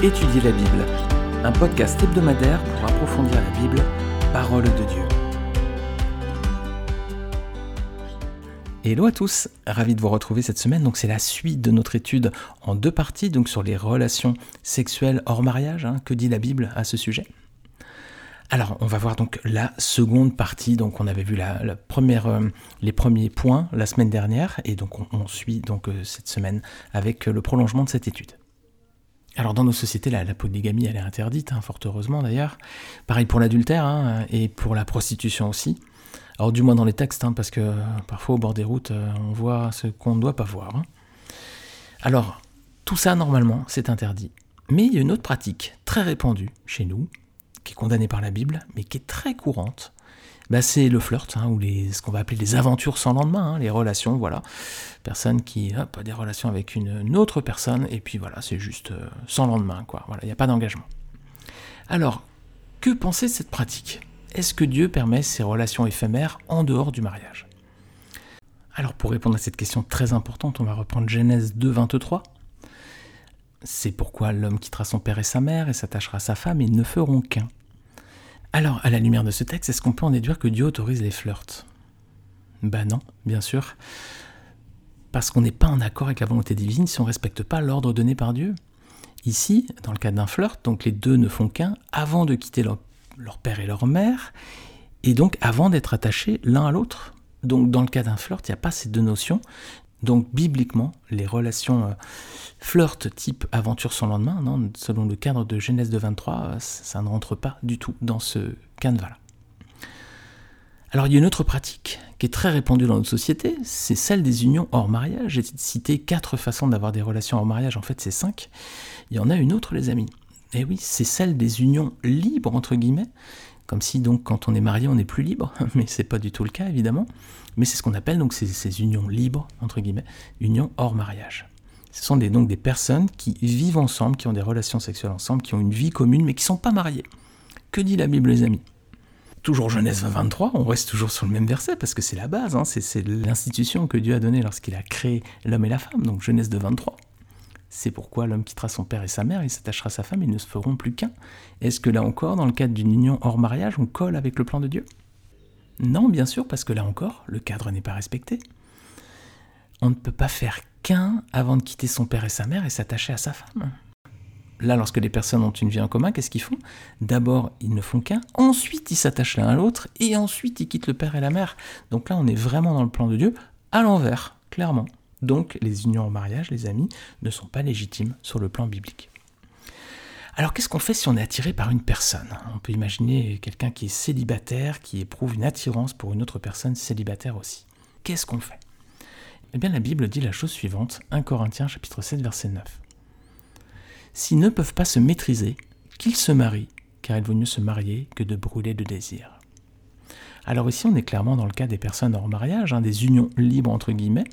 Étudier la Bible, un podcast hebdomadaire pour approfondir la Bible, parole de Dieu. Hello à tous, ravi de vous retrouver cette semaine. Donc c'est la suite de notre étude en deux parties, donc sur les relations sexuelles hors mariage. Hein. Que dit la Bible à ce sujet? Alors, on va voir donc la seconde partie. Donc, on avait vu la, première, euh, les premiers points la semaine dernière, et donc on, suit donc euh, cette semaine avec le prolongement de cette étude. Alors dans nos sociétés, la, polygamie, elle est interdite, hein, fort heureusement d'ailleurs. Pareil pour l'adultère hein, et pour la prostitution aussi. Alors du moins dans les textes, hein, parce que parfois au bord des routes, euh, on voit ce qu'on ne doit pas voir. Alors, tout ça, normalement, c'est interdit. Mais il y a une autre pratique très répandue chez nous, qui est condamnée par la Bible, mais qui est très courante, bah, c'est le flirt, hein, ou ce qu'on va appeler les aventures sans lendemain, hein, les relations, voilà. Personne qui a des relations avec une, autre personne, et puis voilà, c'est juste euh, sans lendemain, quoi. Voilà, il n'y a pas d'engagement. Alors, que penser de cette pratique? Est-ce que Dieu permet ces relations éphémères en dehors du mariage? Alors, pour répondre à cette question très importante, on va reprendre Genèse 2, 23. C'est pourquoi l'homme quittera son père et sa mère et s'attachera à sa femme, et ils ne feront qu'un. Alors, à la lumière de ce texte, est-ce qu'on peut en déduire que Dieu autorise les flirts? Ben non, bien sûr. Parce qu'on n'est pas en accord avec la volonté divine si on ne respecte pas l'ordre donné par Dieu. Ici, dans le cas d'un flirt, donc les deux ne font qu'un avant de quitter leur, père et leur mère, et donc avant d'être attachés l'un à l'autre. Donc dans le cas d'un flirt, il n'y a pas ces deux notions. Donc bibliquement, les relations euh, flirt type aventure sans lendemain, non, selon le cadre de Genèse de 23, euh, ça ne rentre pas du tout dans ce canevas-là. Alors il y a une autre pratique qui est très répandue dans notre société, c'est celle des unions hors mariage. J'ai cité quatre façons d'avoir des relations hors mariage, en fait c'est cinq. Il y en a une autre les amis. Et eh oui, c'est celle des unions libres entre guillemets, comme si donc quand on est marié on n'est plus libre, mais c'est pas du tout le cas évidemment. Mais c'est ce qu'on appelle donc ces, unions libres entre guillemets, unions hors mariage. Ce sont des, donc des personnes qui vivent ensemble, qui ont des relations sexuelles ensemble, qui ont une vie commune, mais qui sont pas mariées. Que dit la Bible, les amis? Toujours Genèse 23, on reste toujours sur le même verset, parce que c'est la base, hein, c'est l'institution que Dieu a donnée lorsqu'il a créé l'homme et la femme, donc Genèse 23. C'est pourquoi l'homme quittera son père et sa mère, il s'attachera à sa femme, ils ne se feront plus qu'un. Est-ce que là encore, dans le cadre d'une union hors mariage, on colle avec le plan de Dieu? Non, bien sûr, parce que là encore, le cadre n'est pas respecté. On ne peut pas faire qu'un avant de quitter son père et sa mère et s'attacher à sa femme. Là, lorsque les personnes ont une vie en commun, qu'est-ce qu'ils font? D'abord, ils ne font qu'un, ensuite ils s'attachent l'un à l'autre, et ensuite ils quittent le père et la mère. Donc là, on est vraiment dans le plan de Dieu, à l'envers, clairement. Donc les unions en mariage, les amis, ne sont pas légitimes sur le plan biblique. Alors qu'est-ce qu'on fait si on est attiré par une personne? On peut imaginer quelqu'un qui est célibataire, qui éprouve une attirance pour une autre personne célibataire aussi. Qu'est-ce qu'on fait? Eh bien la Bible dit la chose suivante, 1 Corinthiens chapitre 7 verset 9. S'ils ne peuvent pas se maîtriser, qu'ils se marient, car il vaut mieux se marier que de brûler de désir. Alors ici on est clairement dans le cas des personnes hors mariage, hein, des unions libres entre guillemets,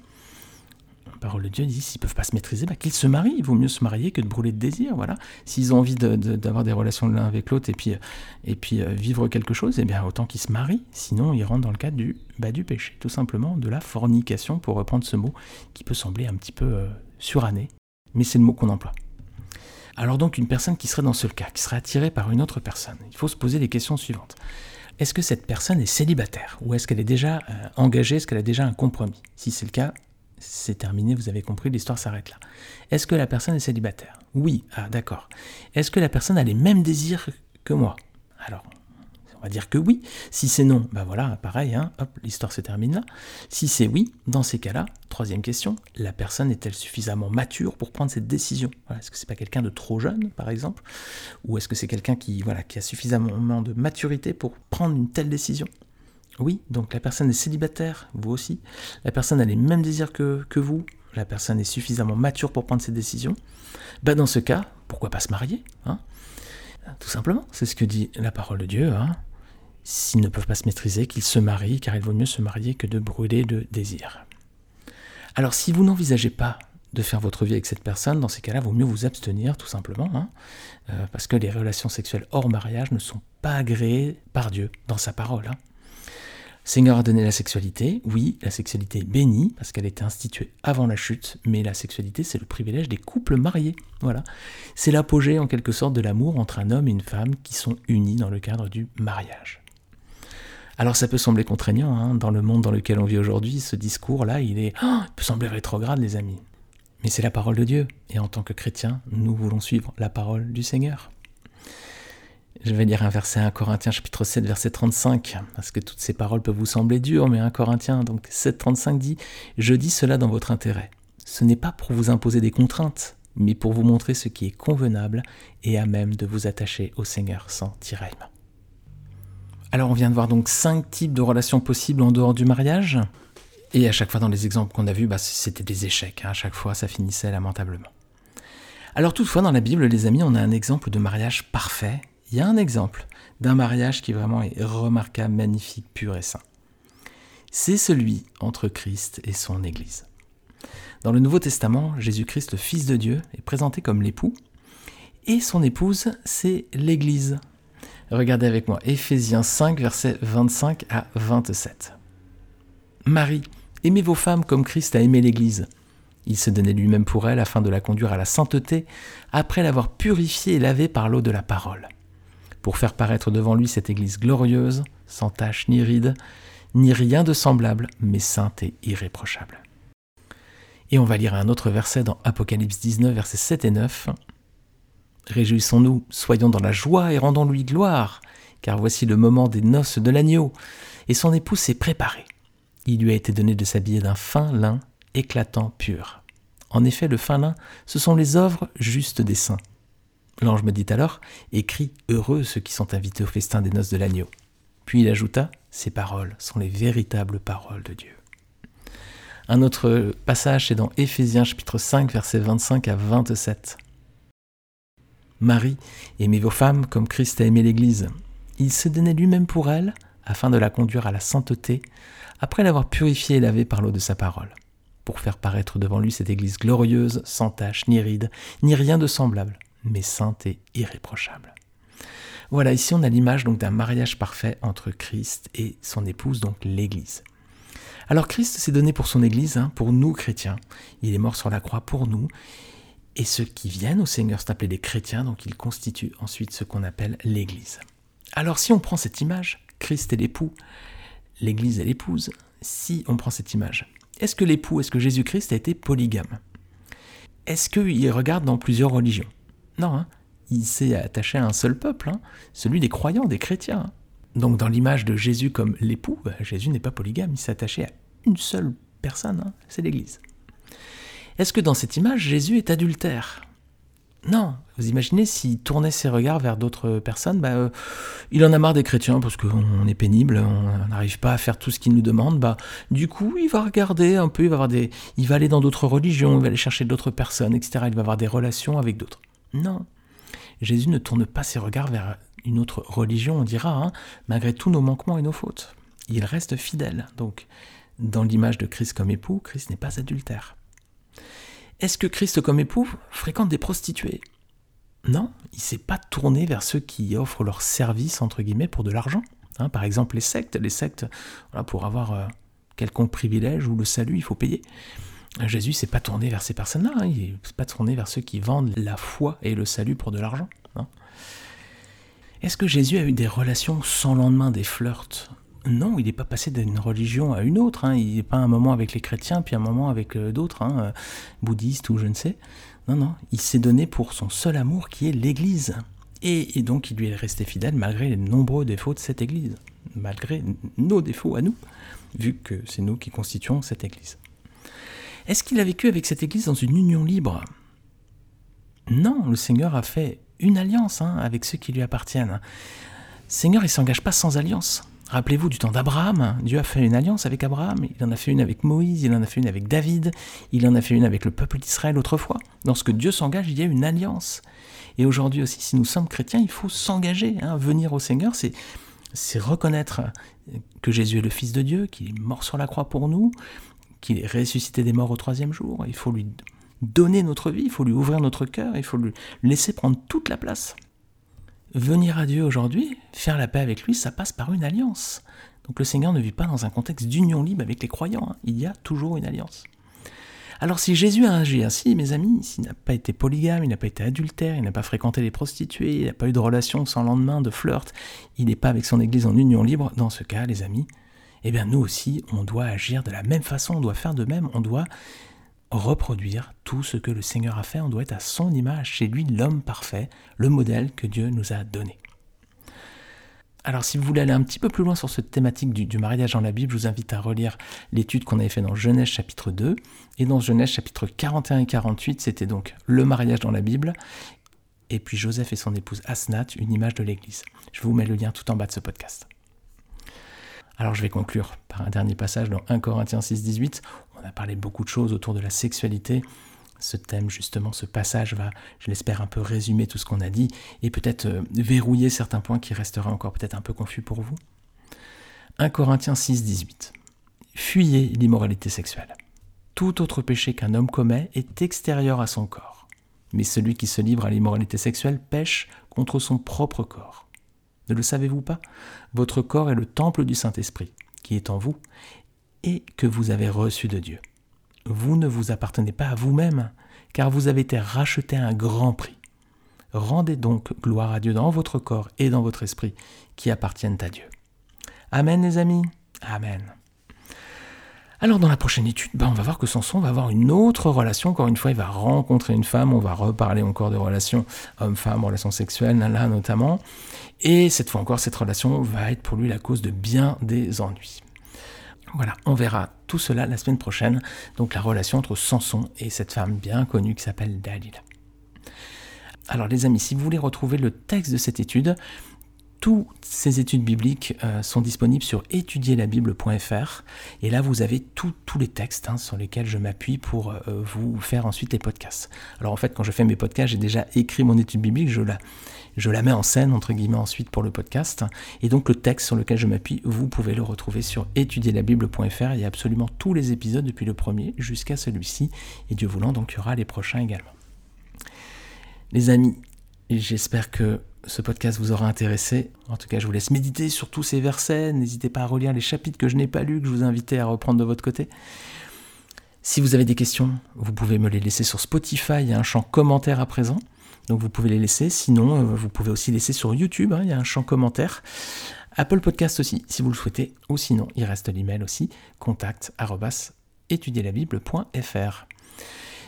parole de Dieu dit s'ils peuvent pas se maîtriser, bah, qu'ils se marient. Il vaut mieux se marier que de brûler de désir. Voilà. S'ils ont envie d'avoir des relations l'un avec l'autre et puis, euh, et puis euh, vivre quelque chose, eh bien autant qu'ils se marient. Sinon, ils rentrent dans le cadre du, bah, du péché, tout simplement, de la fornication, pour reprendre ce mot qui peut sembler un petit peu euh, suranné, mais c'est le mot qu'on emploie. Alors donc, une personne qui serait dans ce cas, qui serait attirée par une autre personne, il faut se poser les questions suivantes. Est-ce que cette personne est célibataire ou est-ce qu'elle est déjà engagée, est-ce qu'elle a déjà un compromis? Si c'est le cas, c'est terminé, vous avez compris, l'histoire s'arrête là. Est-ce que la personne est célibataire? Oui, ah d'accord. Est-ce que la personne a les mêmes désirs que moi? Alors, on va dire que oui. Si c'est non, ben voilà, pareil, hein, hop, l'histoire se termine là. Si c'est oui, dans ces cas-là, troisième question, la personne est-elle suffisamment mature pour prendre cette décision? Est-ce que c'est pas quelqu'un de trop jeune, par exemple? Ou est-ce que c'est quelqu'un qui, voilà, qui a suffisamment de maturité pour prendre une telle décision? Oui, donc la personne est célibataire, vous aussi. La personne a les mêmes désirs que, vous. La personne est suffisamment mature pour prendre ses décisions. Ben dans ce cas, pourquoi pas se marier hein? Tout simplement, c'est ce que dit la parole de Dieu. Hein S'ils ne peuvent pas se maîtriser, qu'ils se marient, car il vaut mieux se marier que de brûler de désirs. Alors si vous n'envisagez pas de faire votre vie avec cette personne, dans ces cas-là, vaut mieux vous abstenir tout simplement, hein, euh, parce que les relations sexuelles hors mariage ne sont pas agréées par Dieu dans sa parole. Hein. Seigneur a donné la sexualité, oui, la sexualité est bénie, parce qu'elle était instituée avant la chute, mais la sexualité, c'est le privilège des couples mariés. Voilà. C'est l'apogée, en quelque sorte, de l'amour entre un homme et une femme qui sont unis dans le cadre du mariage. Alors ça peut sembler contraignant, hein, dans le monde dans lequel on vit aujourd'hui, ce discours-là, il, est, oh, il peut sembler rétrograde, les amis. Mais c'est la parole de Dieu, et en tant que chrétiens, nous voulons suivre la parole du Seigneur. Je vais lire un verset à 1 Corinthiens chapitre 7 verset 35, parce que toutes ces paroles peuvent vous sembler dures, mais 1 Corinthiens donc 7 35 dit Je dis cela dans votre intérêt. Ce n'est pas pour vous imposer des contraintes, mais pour vous montrer ce qui est convenable et à même de vous attacher au Seigneur sans tiraillement. Alors on vient de voir donc cinq types de relations possibles en dehors du mariage. Et à chaque fois dans les exemples qu'on a vus, bah, c'était des échecs. Hein. À chaque fois, ça finissait lamentablement. Alors toutefois, dans la Bible, les amis, on a un exemple de mariage parfait un exemple d'un mariage qui vraiment est remarquable, magnifique, pur et saint. C'est celui entre Christ et son Église. Dans le Nouveau Testament, Jésus-Christ, le Fils de Dieu, est présenté comme l'époux, et son épouse, c'est l'Église. Regardez avec moi, Éphésiens 5, versets 25 à 27. Marie, aimez vos femmes comme Christ a aimé l'Église. Il se donnait lui-même pour elle afin de la conduire à la sainteté, après l'avoir purifiée et lavée par l'eau de la parole pour faire paraître devant lui cette Église glorieuse, sans tache ni ride, ni rien de semblable, mais sainte et irréprochable. Et on va lire un autre verset dans Apocalypse 19, versets 7 et 9. Réjouissons-nous, soyons dans la joie et rendons-lui gloire, car voici le moment des noces de l'agneau, et son épouse s'est préparée. Il lui a été donné de s'habiller d'un fin lin, éclatant, pur. En effet, le fin lin, ce sont les œuvres justes des saints. L'ange me dit alors Écris heureux ceux qui sont invités au festin des noces de l'agneau. Puis il ajouta Ces paroles sont les véritables paroles de Dieu. Un autre passage, c'est dans Éphésiens chapitre 5, versets 25 à 27. Marie, aimez vos femmes comme Christ a aimé l'Église. Il se donnait lui-même pour elle, afin de la conduire à la sainteté, après l'avoir purifiée et lavée par l'eau de sa parole, pour faire paraître devant lui cette Église glorieuse, sans tache, ni ride, ni rien de semblable mais sainte et irréprochable. Voilà, ici on a l'image donc d'un mariage parfait entre Christ et son épouse, donc l'Église. Alors Christ s'est donné pour son Église, hein, pour nous chrétiens. Il est mort sur la croix pour nous. Et ceux qui viennent au Seigneur sont appelés des chrétiens, donc ils constituent ensuite ce qu'on appelle l'Église. Alors si on prend cette image, Christ est l'époux, l'Église est l'épouse, si on prend cette image, est-ce que l'époux, est-ce que Jésus-Christ a été polygame? Est-ce qu'il regarde dans plusieurs religions? Non, hein. il s'est attaché à un seul peuple, hein. celui des croyants, des chrétiens. Donc dans l'image de Jésus comme l'époux, bah, Jésus n'est pas polygame, il s'est attaché à une seule personne, hein. c'est l'Église. Est-ce que dans cette image, Jésus est adultère? Non. Vous imaginez s'il tournait ses regards vers d'autres personnes, bah, euh, il en a marre des chrétiens parce qu'on est pénible, on n'arrive pas à faire tout ce qu'ils nous demandent. Bah, du coup, il va regarder un peu, il va, avoir des, il va aller dans d'autres religions, il va aller chercher d'autres personnes, etc. Il va avoir des relations avec d'autres. Non. Jésus ne tourne pas ses regards vers une autre religion, on dira, hein, malgré tous nos manquements et nos fautes. Il reste fidèle. Donc, dans l'image de Christ comme époux, Christ n'est pas adultère. Est-ce que Christ comme époux fréquente des prostituées? Non, il ne s'est pas tourné vers ceux qui offrent leur service, pour de l'argent. Hein, par exemple, les sectes. Les sectes, pour avoir euh, quelconque privilège ou le salut, il faut payer. Jésus s'est pas tourné vers ces personnes-là, hein. il s'est pas tourné vers ceux qui vendent la foi et le salut pour de l'argent. Hein. Est-ce que Jésus a eu des relations sans lendemain, des flirts? Non, il n'est pas passé d'une religion à une autre. Hein. Il n'est pas un moment avec les chrétiens, puis un moment avec euh, d'autres, euh, bouddhistes ou je ne sais. Non, non, il s'est donné pour son seul amour qui est l'Église. Et, donc il lui est resté fidèle malgré les nombreux défauts de cette Église, malgré nos défauts à nous, vu que c'est nous qui constituons cette Église. Est-ce qu'il a vécu avec cette Église dans une union libre? Non, le Seigneur a fait une alliance hein, avec ceux qui lui appartiennent. Seigneur, il ne s'engage pas sans alliance. Rappelez-vous du temps d'Abraham, Dieu a fait une alliance avec Abraham, il en a fait une avec Moïse, il en a fait une avec David, il en a fait une avec le peuple d'Israël autrefois. Lorsque Dieu s'engage, il y a une alliance. Et aujourd'hui aussi, si nous sommes chrétiens, il faut s'engager. Hein. Venir au Seigneur, c'est reconnaître que Jésus est le Fils de Dieu, qu'il est mort sur la croix pour nous, qu'il est ressuscité des morts au troisième jour. Il faut lui donner notre vie, il faut lui ouvrir notre cœur, il faut lui laisser prendre toute la place. Venir à Dieu aujourd'hui, faire la paix avec lui, ça passe par une alliance. Donc le Seigneur ne vit pas dans un contexte d'union libre avec les croyants, hein. il y a toujours une alliance. Alors si Jésus a agi ainsi, mes amis, s'il n'a pas été polygame, il n'a pas été adultère, il n'a pas fréquenté les prostituées, il n'a pas eu de relation sans lendemain, de flirt, il n'est pas avec son Église en union libre, dans ce cas, les amis, eh bien nous aussi, on doit agir de la même façon, on doit faire de même, on doit reproduire tout ce que le Seigneur a fait, on doit être à son image, chez lui l'homme parfait, le modèle que Dieu nous a donné. Alors si vous voulez aller un petit peu plus loin sur cette thématique du, mariage dans la Bible, je vous invite à relire l'étude qu'on avait fait dans Genèse chapitre 2. Et dans Genèse chapitre 41 et 48, c'était donc le mariage dans la Bible. Et puis Joseph et son épouse Asnath, une image de l'Église. Je vous mets le lien tout en bas de ce podcast. Alors je vais conclure par un dernier passage dans 1 Corinthiens 6, 18. On a parlé beaucoup de choses autour de la sexualité. Ce thème, justement, ce passage va, je l'espère, un peu résumer tout ce qu'on a dit et peut-être euh, verrouiller certains points qui resteraient encore peut-être un peu confus pour vous. 1 Corinthiens 6, 18. Fuyez l'immoralité sexuelle. Tout autre péché qu'un homme commet est extérieur à son corps. Mais celui qui se livre à l'immoralité sexuelle pêche contre son propre corps. Ne le savez-vous pas? Votre corps est le temple du Saint-Esprit, qui est en vous, et que vous avez reçu de Dieu. Vous ne vous appartenez pas à vous-même, car vous avez été racheté à un grand prix. Rendez donc gloire à Dieu dans votre corps et dans votre esprit, qui appartiennent à Dieu. Amen les amis. Amen. Alors dans la prochaine étude, ben, on va voir que Samson va avoir une autre relation. Encore une fois, il va rencontrer une femme. On va reparler encore de relations homme-femme, relations sexuelles, là notamment. Et cette fois encore, cette relation va être pour lui la cause de bien des ennuis. Voilà, on verra tout cela la semaine prochaine. Donc la relation entre Samson et cette femme bien connue qui s'appelle Dalila. Alors les amis, si vous voulez retrouver le texte de cette étude, toutes ces études bibliques euh, sont disponibles sur étudierlabible.fr et là vous avez tous les textes hein, sur lesquels je m'appuie pour euh, vous faire ensuite les podcasts. Alors en fait quand je fais mes podcasts j'ai déjà écrit mon étude biblique, je la, mets en scène entre guillemets ensuite pour le podcast et donc le texte sur lequel je m'appuie vous pouvez le retrouver sur étudierlabible.fr, il y a absolument tous les épisodes depuis le premier jusqu'à celui-ci et Dieu voulant donc il y aura les prochains également. Les amis, j'espère que ce podcast vous aura intéressé. En tout cas, je vous laisse méditer sur tous ces versets. N'hésitez pas à relire les chapitres que je n'ai pas lus, que je vous invitais à reprendre de votre côté. Si vous avez des questions, vous pouvez me les laisser sur Spotify. Il y a un champ commentaire à présent. Donc vous pouvez les laisser. Sinon, euh, vous pouvez aussi laisser sur YouTube. Hein, il y a un champ commentaire. Apple Podcast aussi, si vous le souhaitez. Ou sinon, il reste l'email aussi. contact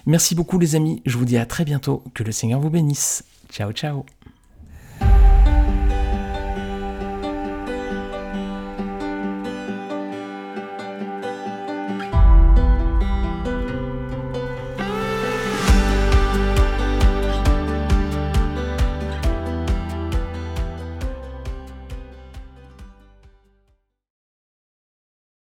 Merci beaucoup les amis. Je vous dis à très bientôt. Que le Seigneur vous bénisse. Ciao, ciao.